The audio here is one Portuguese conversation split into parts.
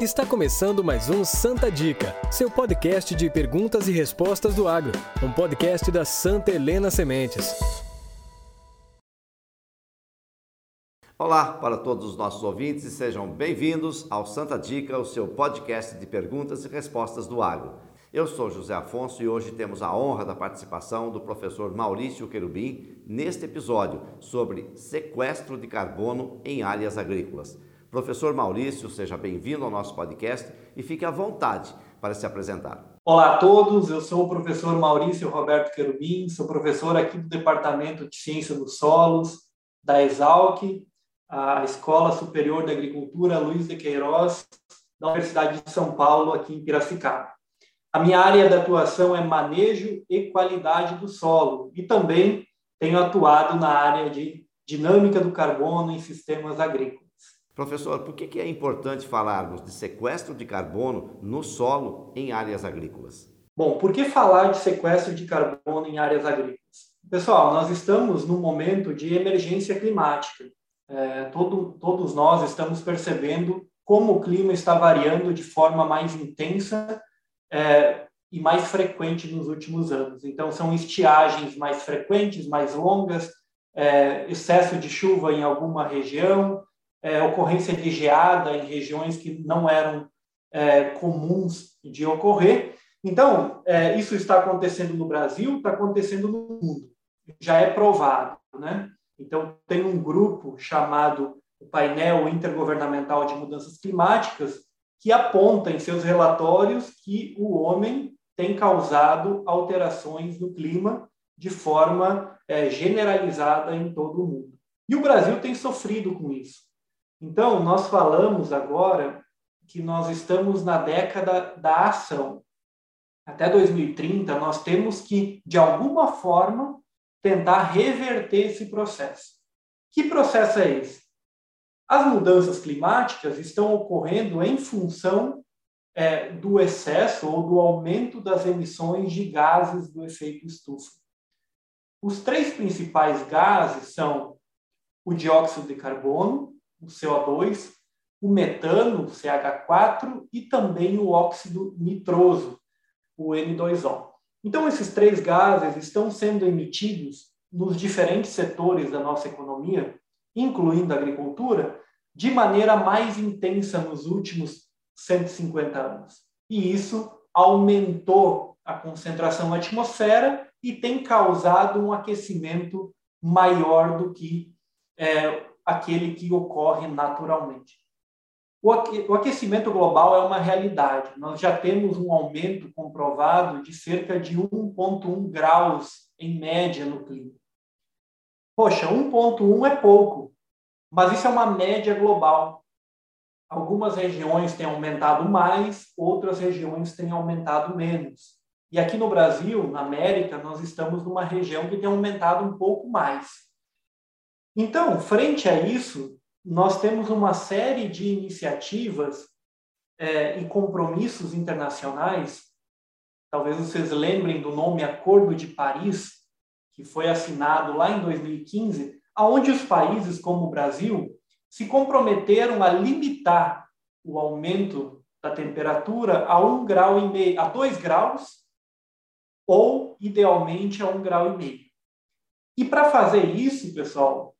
Está começando mais um Santa Dica, seu podcast de perguntas e respostas do agro, um podcast da Santa Helena Sementes. Olá para todos os nossos ouvintes e sejam bem-vindos ao Santa Dica, o seu podcast de perguntas e respostas do agro. Eu sou José Afonso e hoje temos a honra da participação do professor Maurício Querubim neste episódio sobre sequestro de carbono em áreas agrícolas. Professor Maurício, seja bem-vindo ao nosso podcast e fique à vontade para se apresentar. Olá a todos, eu sou o professor Maurício Roberto Querubim, sou professor aqui do Departamento de Ciência dos Solos, da Exalc, a Escola Superior de Agricultura Luiz de Queiroz, da Universidade de São Paulo, aqui em Piracicaba. A minha área de atuação é manejo e qualidade do solo e também tenho atuado na área de dinâmica do carbono em sistemas agrícolas. Professor, por que é importante falarmos de sequestro de carbono no solo em áreas agrícolas? Bom, por que falar de sequestro de carbono em áreas agrícolas? Pessoal, nós estamos num momento de emergência climática. É, todo, todos nós estamos percebendo como o clima está variando de forma mais intensa é, e mais frequente nos últimos anos. Então, são estiagens mais frequentes, mais longas, é, excesso de chuva em alguma região, é, ocorrência de geada em regiões que não eram é, comuns de ocorrer. Então, é, isso está acontecendo no Brasil, está acontecendo no mundo. Já é provado, né? Então, tem um grupo chamado o Painel Intergovernamental de Mudanças Climáticas que aponta em seus relatórios que o homem tem causado alterações no clima de forma é, generalizada em todo o mundo. E o Brasil tem sofrido com isso. Então, nós falamos agora que nós estamos na década da ação. Até 2030, nós temos que, de alguma forma, tentar reverter esse processo. Que processo é esse? As mudanças climáticas estão ocorrendo em função é, do excesso ou do aumento das emissões de gases do efeito estufa. Os três principais gases são o dióxido de carbono, o CO2, o metano, o CH4, e também o óxido nitroso, o N2O. Então, esses três gases estão sendo emitidos nos diferentes setores da nossa economia, incluindo a agricultura, de maneira mais intensa nos últimos 150 anos. E isso aumentou a concentração na atmosfera e tem causado um aquecimento maior do que é, aquele que ocorre naturalmente. O aquecimento global é uma realidade. Nós já temos um aumento comprovado de cerca de 1,1 graus em média no clima. Poxa, 1,1 é pouco, mas isso é uma média global. Algumas regiões têm aumentado mais, outras regiões têm aumentado menos. E aqui no Brasil, na América, nós estamos numa região que tem aumentado um pouco mais. Então, frente a isso, nós temos uma série de iniciativas é, e compromissos internacionais. Talvez vocês lembrem do nome Acordo de Paris, que foi assinado lá em 2015, aonde os países como o Brasil se comprometeram a limitar o aumento da temperatura a um grau e meio, a dois graus, ou idealmente a um grau e meio. E para fazer isso, pessoal,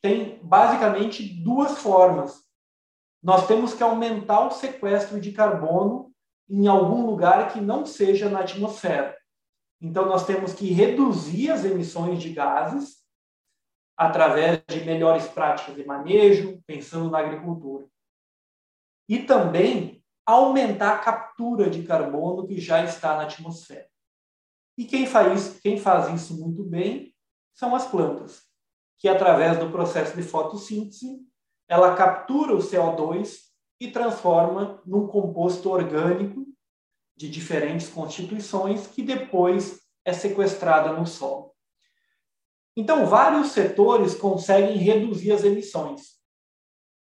tem basicamente duas formas. Nós temos que aumentar o sequestro de carbono em algum lugar que não seja na atmosfera. Então, nós temos que reduzir as emissões de gases através de melhores práticas de manejo, pensando na agricultura. E também aumentar a captura de carbono que já está na atmosfera. E quem faz, quem faz isso muito bem são as plantas que através do processo de fotossíntese, ela captura o CO2 e transforma num composto orgânico de diferentes constituições que depois é sequestrada no solo. Então, vários setores conseguem reduzir as emissões.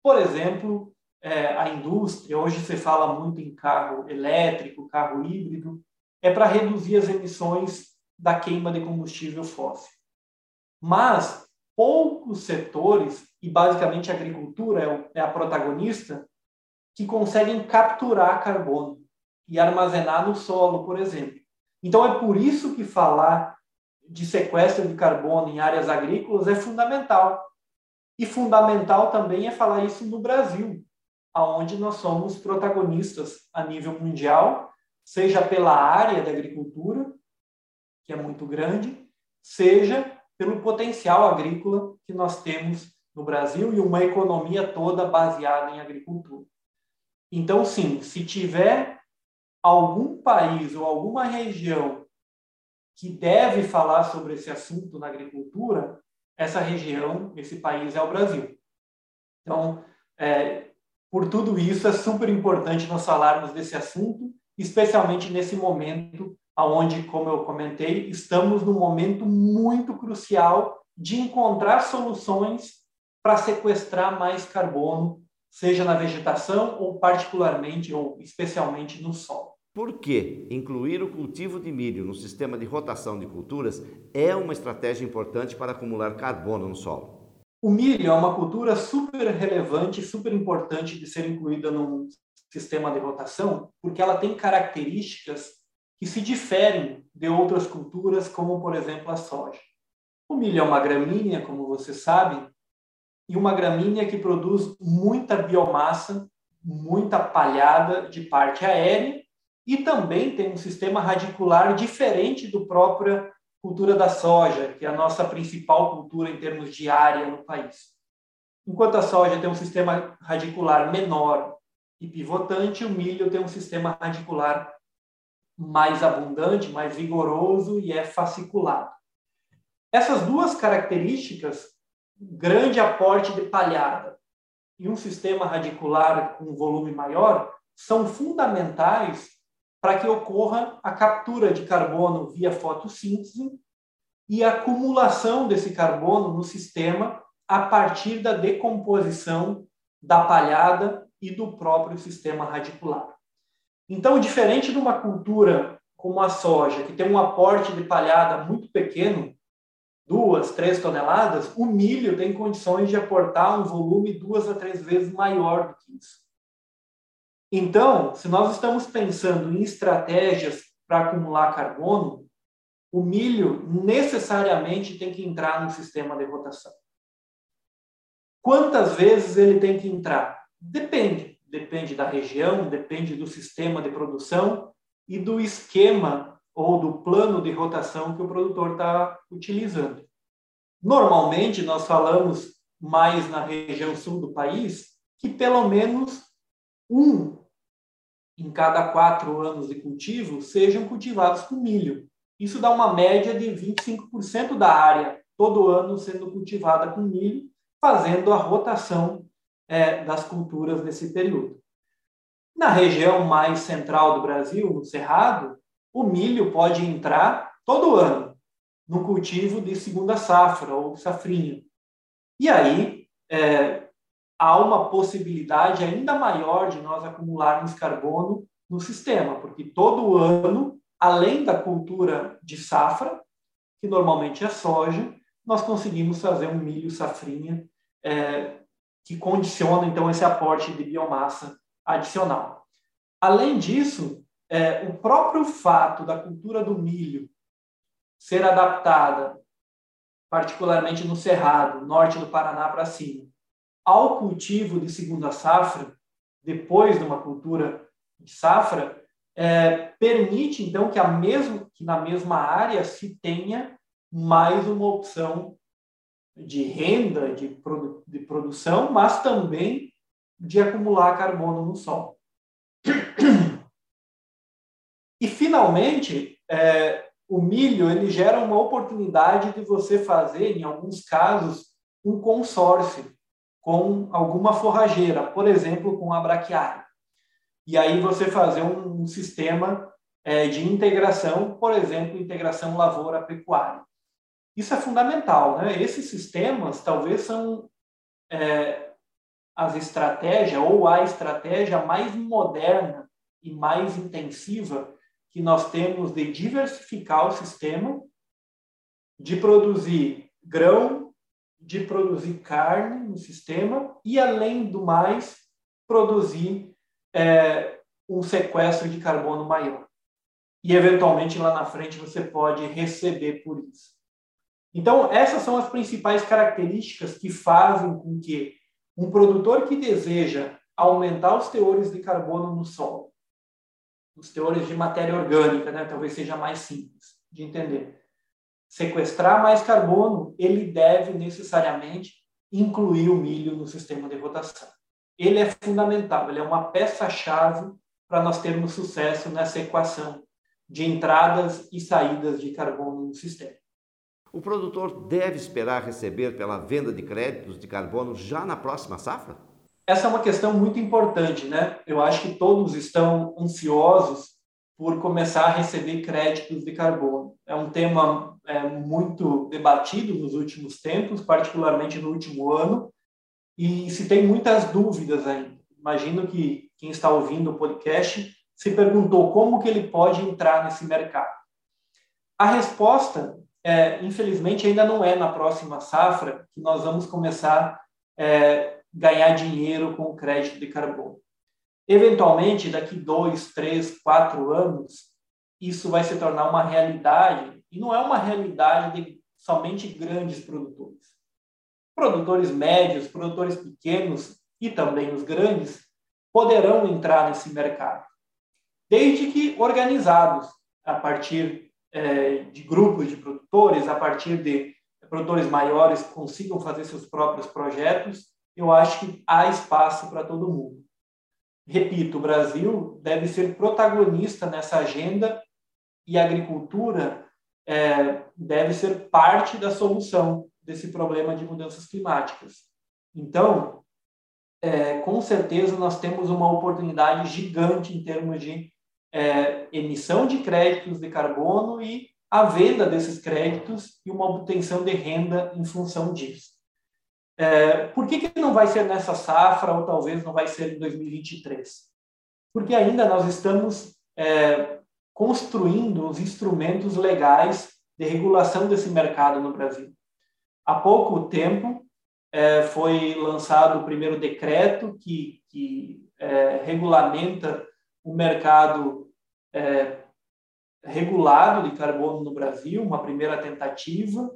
Por exemplo, é, a indústria, hoje se fala muito em carro elétrico, carro híbrido, é para reduzir as emissões da queima de combustível fóssil. Mas poucos setores, e basicamente a agricultura é, é a protagonista, que conseguem capturar carbono e armazenar no solo, por exemplo. Então, é por isso que falar de sequestro de carbono em áreas agrícolas é fundamental. E fundamental também é falar isso no Brasil, aonde nós somos protagonistas a nível mundial, seja pela área da agricultura, que é muito grande, seja pelo potencial agrícola que nós temos no Brasil e uma economia toda baseada em agricultura. Então, sim, se tiver algum país ou alguma região que deve falar sobre esse assunto na agricultura, essa região, esse país é o Brasil. Então, é, por tudo isso, é super importante nós falarmos desse assunto, especialmente nesse momento onde, como eu comentei, estamos num momento muito crucial de encontrar soluções para sequestrar mais carbono, seja na vegetação ou particularmente ou especialmente no solo. Por que incluir o cultivo de milho no sistema de rotação de culturas é uma estratégia importante para acumular carbono no solo? O milho é uma cultura super relevante, super importante de ser incluída no sistema de rotação, porque ela tem características que se diferem de outras culturas, como, por exemplo, a soja. O milho é uma gramínea, como você sabe, e uma gramínea que produz muita biomassa, muita palhada de parte aérea e também tem um sistema radicular diferente do própria cultura da soja, que é a nossa principal cultura em termos de área no país. Enquanto a soja tem um sistema radicular menor e pivotante, o milho tem um sistema radicular mais abundante, mais vigoroso e é fasciculado. Essas duas características, grande aporte de palhada e um sistema radicular com volume maior, são fundamentais para que ocorra a captura de carbono via fotossíntese e a acumulação desse carbono no sistema a partir da decomposição da palhada e do próprio sistema radicular. Então, diferente de uma cultura como a soja, que tem um aporte de palhada muito pequeno, duas, três toneladas, o milho tem condições de aportar um volume duas a três vezes maior do que isso. Então, se nós estamos pensando em estratégias para acumular carbono, o milho necessariamente tem que entrar no sistema de rotação. Quantas vezes ele tem que entrar? Depende. Depende da região, depende do sistema de produção e do esquema ou do plano de rotação que o produtor está utilizando. Normalmente, nós falamos mais na região sul do país que pelo menos um em cada quatro anos de cultivo sejam cultivados com milho. Isso dá uma média de 25% da área todo ano sendo cultivada com milho, fazendo a rotação é, das culturas nesse período. Na região mais central do Brasil, no Cerrado, o milho pode entrar todo ano no cultivo de segunda safra ou safrinha. E aí, é, há uma possibilidade ainda maior de nós acumularmos carbono no sistema, porque todo ano, além da cultura de safra, que normalmente é soja, nós conseguimos fazer um milho safrinha é, que condiciona então esse aporte de biomassa adicional. Além disso, é, o próprio fato da cultura do milho ser adaptada, particularmente no Cerrado, norte do Paraná para cima, ao cultivo de segunda safra, depois de uma cultura de safra, é, permite então que, a mesmo, que na mesma área se tenha mais uma opção de renda, de, produ de produção, mas também de acumular carbono no solo. E, finalmente, é, o milho ele gera uma oportunidade de você fazer, em alguns casos, um consórcio com alguma forrageira, por exemplo, com a braquiária. E aí você fazer um, um sistema é, de integração, por exemplo, integração lavoura-pecuária. Isso é fundamental, né? Esses sistemas talvez são é, as estratégias ou a estratégia mais moderna e mais intensiva que nós temos de diversificar o sistema, de produzir grão, de produzir carne no sistema e, além do mais, produzir é, um sequestro de carbono maior. E, eventualmente, lá na frente, você pode receber por isso. Então, essas são as principais características que fazem com que um produtor que deseja aumentar os teores de carbono no solo, os teores de matéria orgânica, né, talvez seja mais simples de entender. Sequestrar mais carbono, ele deve necessariamente incluir o milho no sistema de rotação. Ele é fundamental, ele é uma peça-chave para nós termos sucesso nessa equação de entradas e saídas de carbono no sistema. O produtor deve esperar receber pela venda de créditos de carbono já na próxima safra? Essa é uma questão muito importante, né? Eu acho que todos estão ansiosos por começar a receber créditos de carbono. É um tema é, muito debatido nos últimos tempos, particularmente no último ano, e se tem muitas dúvidas ainda. Imagino que quem está ouvindo o podcast se perguntou como que ele pode entrar nesse mercado. A resposta é, infelizmente, ainda não é na próxima safra que nós vamos começar a é, ganhar dinheiro com o crédito de carbono. Eventualmente, daqui dois, três, quatro anos, isso vai se tornar uma realidade, e não é uma realidade de somente grandes produtores. Produtores médios, produtores pequenos e também os grandes poderão entrar nesse mercado, desde que organizados a partir é, de grupos de produtores, a partir de produtores maiores consigam fazer seus próprios projetos, eu acho que há espaço para todo mundo. Repito, o Brasil deve ser protagonista nessa agenda e a agricultura é, deve ser parte da solução desse problema de mudanças climáticas. Então, é, com certeza, nós temos uma oportunidade gigante em termos de é, emissão de créditos de carbono e a venda desses créditos e uma obtenção de renda em função disso. É, por que, que não vai ser nessa safra ou talvez não vai ser em 2023? Porque ainda nós estamos é, construindo os instrumentos legais de regulação desse mercado no Brasil. Há pouco tempo é, foi lançado o primeiro decreto que, que é, regulamenta o mercado é, regulado de carbono no Brasil, uma primeira tentativa.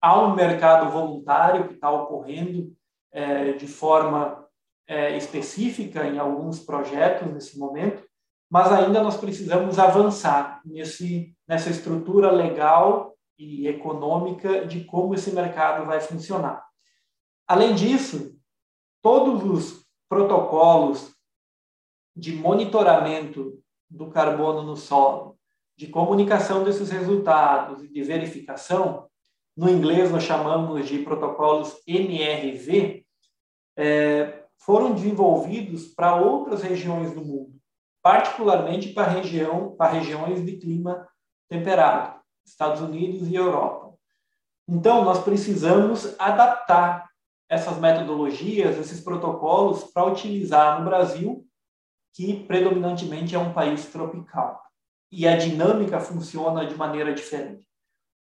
Há um mercado voluntário que está ocorrendo é, de forma é, específica em alguns projetos nesse momento, mas ainda nós precisamos avançar nesse, nessa estrutura legal e econômica de como esse mercado vai funcionar. Além disso, todos os protocolos de monitoramento do carbono no solo, de comunicação desses resultados e de verificação, no inglês nós chamamos de protocolos MRV, é, foram desenvolvidos para outras regiões do mundo, particularmente para, região, para regiões de clima temperado, Estados Unidos e Europa. Então, nós precisamos adaptar essas metodologias, esses protocolos, para utilizar no Brasil que predominantemente é um país tropical. E a dinâmica funciona de maneira diferente.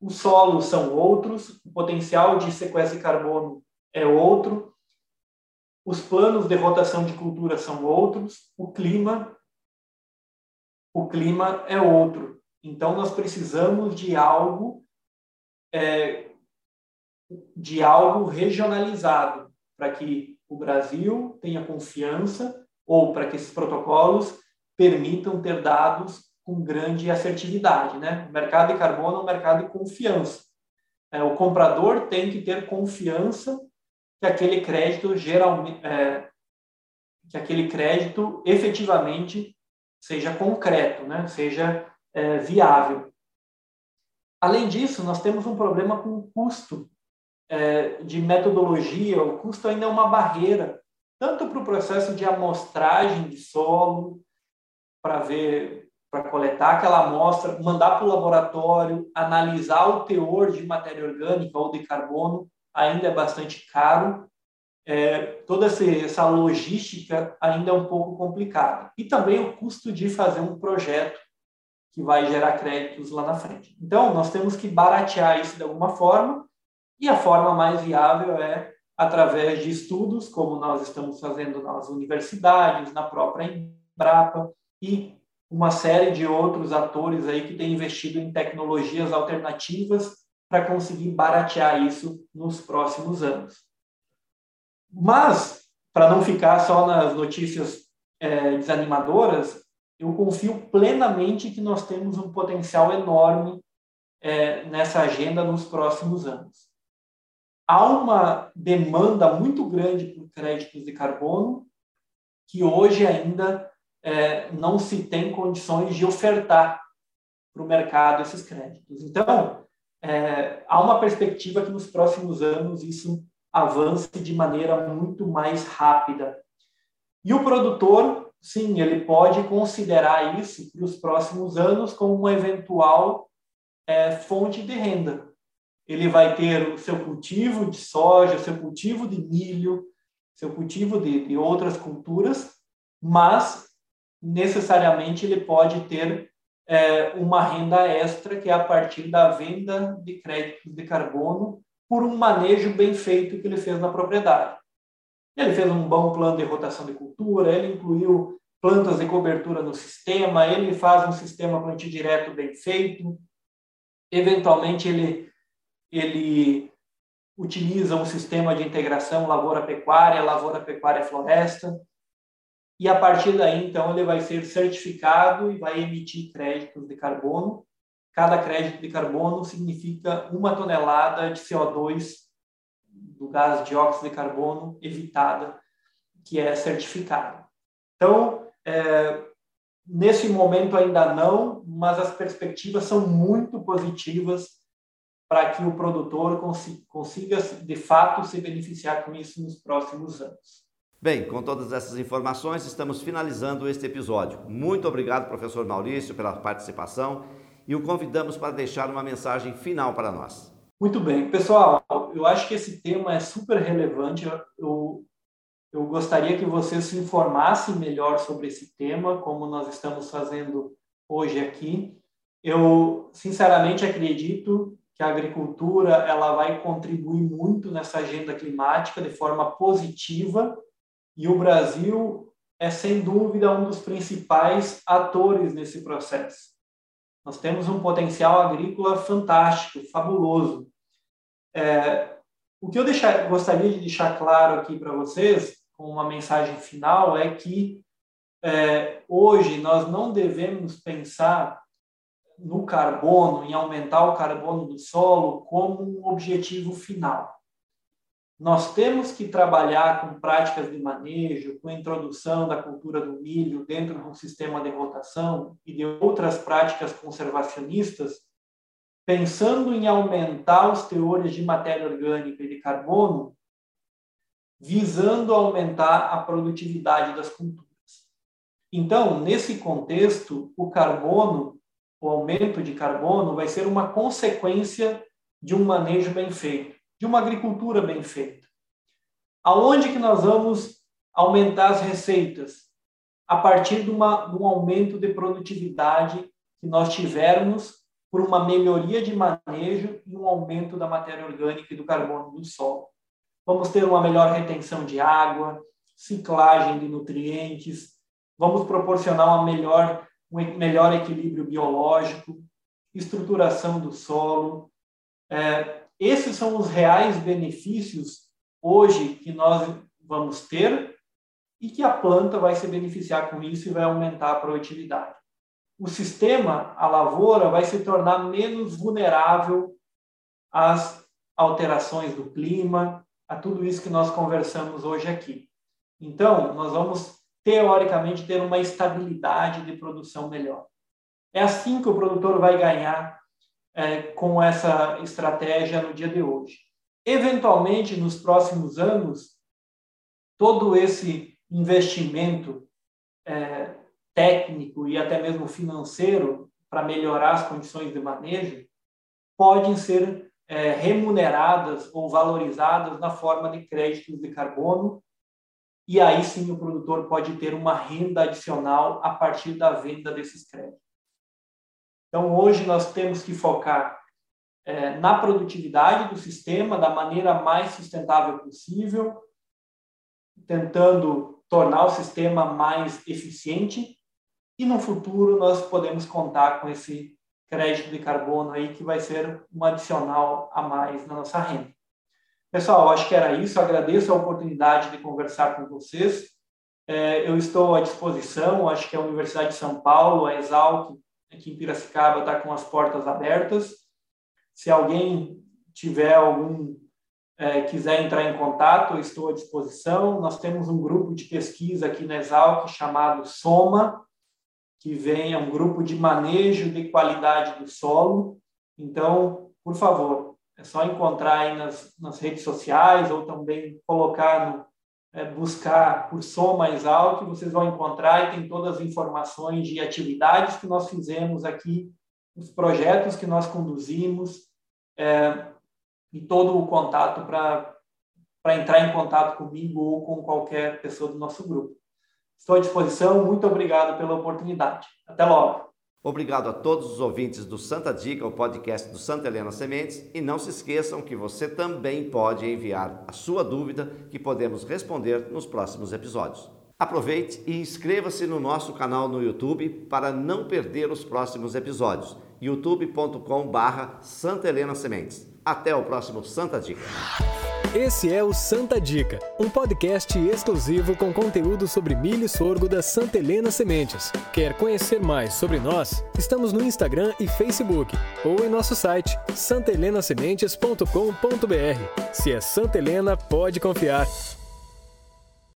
Os solos são outros, o potencial de sequestro de carbono é outro, os planos de rotação de cultura são outros, o clima o clima é outro. Então nós precisamos de algo é, de algo regionalizado para que o Brasil tenha confiança ou para que esses protocolos permitam ter dados com grande assertividade. Né? O mercado de carbono é um mercado de confiança. É, o comprador tem que ter confiança que aquele crédito geralmente, é, que aquele crédito efetivamente seja concreto, né? seja é, viável. Além disso, nós temos um problema com o custo é, de metodologia. O custo ainda é uma barreira tanto para o processo de amostragem de solo, para ver, para coletar aquela amostra, mandar para o laboratório, analisar o teor de matéria orgânica ou de carbono, ainda é bastante caro. É, toda essa logística ainda é um pouco complicada. E também o custo de fazer um projeto que vai gerar créditos lá na frente. Então, nós temos que baratear isso de alguma forma, e a forma mais viável é através de estudos, como nós estamos fazendo nas universidades, na própria Embrapa e uma série de outros atores aí que têm investido em tecnologias alternativas para conseguir baratear isso nos próximos anos. Mas, para não ficar só nas notícias é, desanimadoras, eu confio plenamente que nós temos um potencial enorme é, nessa agenda nos próximos anos. Há uma demanda muito grande por créditos de carbono que hoje ainda é, não se tem condições de ofertar para o mercado esses créditos. Então, é, há uma perspectiva que nos próximos anos isso avance de maneira muito mais rápida. E o produtor, sim, ele pode considerar isso para os próximos anos como uma eventual é, fonte de renda. Ele vai ter o seu cultivo de soja, seu cultivo de milho, seu cultivo de, de outras culturas, mas necessariamente ele pode ter é, uma renda extra, que é a partir da venda de créditos de carbono por um manejo bem feito que ele fez na propriedade. Ele fez um bom plano de rotação de cultura, ele incluiu plantas de cobertura no sistema, ele faz um sistema plantio direto bem feito, eventualmente ele, ele utiliza um sistema de integração lavoura-pecuária, lavoura-pecuária-floresta, e a partir daí, então, ele vai ser certificado e vai emitir créditos de carbono. Cada crédito de carbono significa uma tonelada de CO2 do gás dióxido de carbono evitada, que é certificada. Então, é, nesse momento ainda não, mas as perspectivas são muito positivas para que o produtor consiga, de fato, se beneficiar com isso nos próximos anos. Bem, com todas essas informações, estamos finalizando este episódio. Muito obrigado, professor Maurício, pela participação e o convidamos para deixar uma mensagem final para nós. Muito bem. Pessoal, eu acho que esse tema é super relevante. Eu, eu gostaria que vocês se informassem melhor sobre esse tema, como nós estamos fazendo hoje aqui. Eu, sinceramente, acredito que a agricultura ela vai contribuir muito nessa agenda climática de forma positiva e o Brasil é, sem dúvida, um dos principais atores nesse processo. Nós temos um potencial agrícola fantástico, fabuloso. É, o que eu deixar, gostaria de deixar claro aqui para vocês, com uma mensagem final, é que é, hoje nós não devemos pensar no carbono, em aumentar o carbono do solo, como um objetivo final. Nós temos que trabalhar com práticas de manejo, com a introdução da cultura do milho dentro de um sistema de rotação e de outras práticas conservacionistas, pensando em aumentar os teores de matéria orgânica e de carbono, visando aumentar a produtividade das culturas. Então, nesse contexto, o carbono, o aumento de carbono, vai ser uma consequência de um manejo bem feito de uma agricultura bem feita. Aonde que nós vamos aumentar as receitas? A partir de, uma, de um aumento de produtividade que nós tivermos por uma melhoria de manejo e um aumento da matéria orgânica e do carbono do solo. Vamos ter uma melhor retenção de água, ciclagem de nutrientes, vamos proporcionar uma melhor, um melhor equilíbrio biológico, estruturação do solo, é, esses são os reais benefícios hoje que nós vamos ter e que a planta vai se beneficiar com isso e vai aumentar a produtividade. O sistema, a lavoura, vai se tornar menos vulnerável às alterações do clima, a tudo isso que nós conversamos hoje aqui. Então, nós vamos teoricamente ter uma estabilidade de produção melhor. É assim que o produtor vai ganhar é, com essa estratégia no dia de hoje. Eventualmente, nos próximos anos, todo esse investimento é, técnico e até mesmo financeiro para melhorar as condições de manejo podem ser é, remuneradas ou valorizadas na forma de créditos de carbono e aí sim o produtor pode ter uma renda adicional a partir da venda desses créditos. Então, hoje nós temos que focar é, na produtividade do sistema da maneira mais sustentável possível, tentando tornar o sistema mais eficiente e no futuro nós podemos contar com esse crédito de carbono aí que vai ser um adicional a mais na nossa renda. Pessoal, acho que era isso. Agradeço a oportunidade de conversar com vocês. É, eu estou à disposição. Acho que a Universidade de São Paulo, a Exalc, aqui em Piracicaba, está com as portas abertas. Se alguém tiver algum é, quiser entrar em contato, estou à disposição. Nós temos um grupo de pesquisa aqui na Exalc chamado Soma, que vem é um grupo de manejo de qualidade do solo. Então, por favor, é só encontrar aí nas, nas redes sociais ou também colocar no é, buscar por Soma Exalc, vocês vão encontrar e tem todas as informações de atividades que nós fizemos aqui, os projetos que nós conduzimos, é, e todo o contato para entrar em contato comigo ou com qualquer pessoa do nosso grupo. Estou à disposição, muito obrigado pela oportunidade. Até logo. Obrigado a todos os ouvintes do Santa Dica, o podcast do Santa Helena Sementes, e não se esqueçam que você também pode enviar a sua dúvida que podemos responder nos próximos episódios. Aproveite e inscreva-se no nosso canal no YouTube para não perder os próximos episódios. youtube.com/barra Santa Helena Sementes. Até o próximo Santa Dica. Esse é o Santa Dica, um podcast exclusivo com conteúdo sobre milho e sorgo da Santa Helena Sementes. Quer conhecer mais sobre nós? Estamos no Instagram e Facebook ou em nosso site santelenasementes.com.br. Se é Santa Helena, pode confiar.